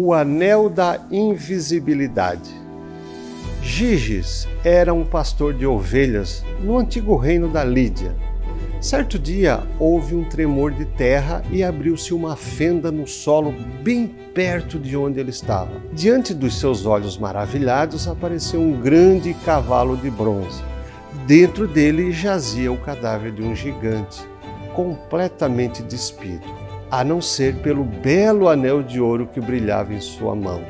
O Anel da Invisibilidade. Giges era um pastor de ovelhas no antigo reino da Lídia. Certo dia houve um tremor de terra e abriu-se uma fenda no solo bem perto de onde ele estava. Diante dos seus olhos maravilhados apareceu um grande cavalo de bronze. Dentro dele jazia o cadáver de um gigante, completamente despido, a não ser pelo belo anel de ouro que brilhava em sua mão.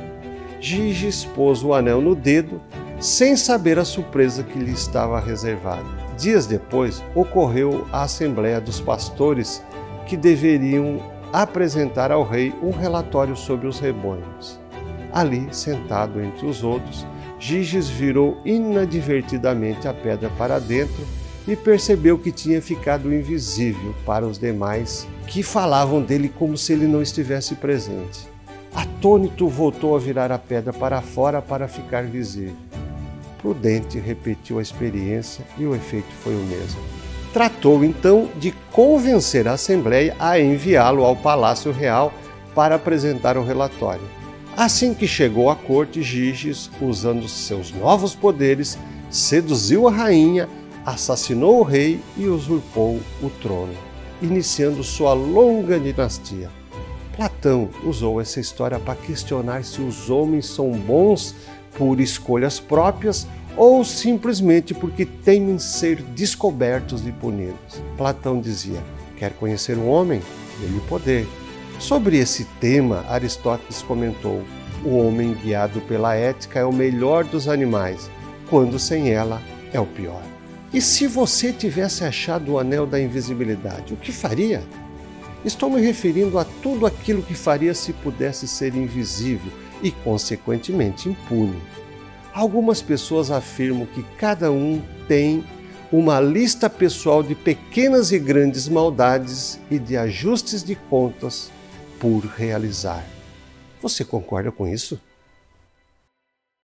Giges pôs o anel no dedo, sem saber a surpresa que lhe estava reservada. Dias depois, ocorreu a Assembleia dos Pastores que deveriam apresentar ao rei um relatório sobre os rebanhos. Ali, sentado entre os outros, Giges virou inadvertidamente a pedra para dentro e percebeu que tinha ficado invisível para os demais, que falavam dele como se ele não estivesse presente. Atônito, voltou a virar a pedra para fora para ficar visível. Prudente repetiu a experiência e o efeito foi o mesmo. Tratou então de convencer a Assembleia a enviá-lo ao Palácio Real para apresentar o relatório. Assim que chegou à corte, Giges, usando seus novos poderes, seduziu a rainha, assassinou o rei e usurpou o trono, iniciando sua longa dinastia. Platão usou essa história para questionar se os homens são bons por escolhas próprias ou simplesmente porque temem ser descobertos e punidos. Platão dizia: quer conhecer um homem? Dê-lhe poder. Sobre esse tema, Aristóteles comentou: o homem guiado pela ética é o melhor dos animais, quando sem ela é o pior. E se você tivesse achado o anel da invisibilidade, o que faria? Estou me referindo a tudo aquilo que faria se pudesse ser invisível e, consequentemente, impune. Algumas pessoas afirmam que cada um tem uma lista pessoal de pequenas e grandes maldades e de ajustes de contas por realizar. Você concorda com isso?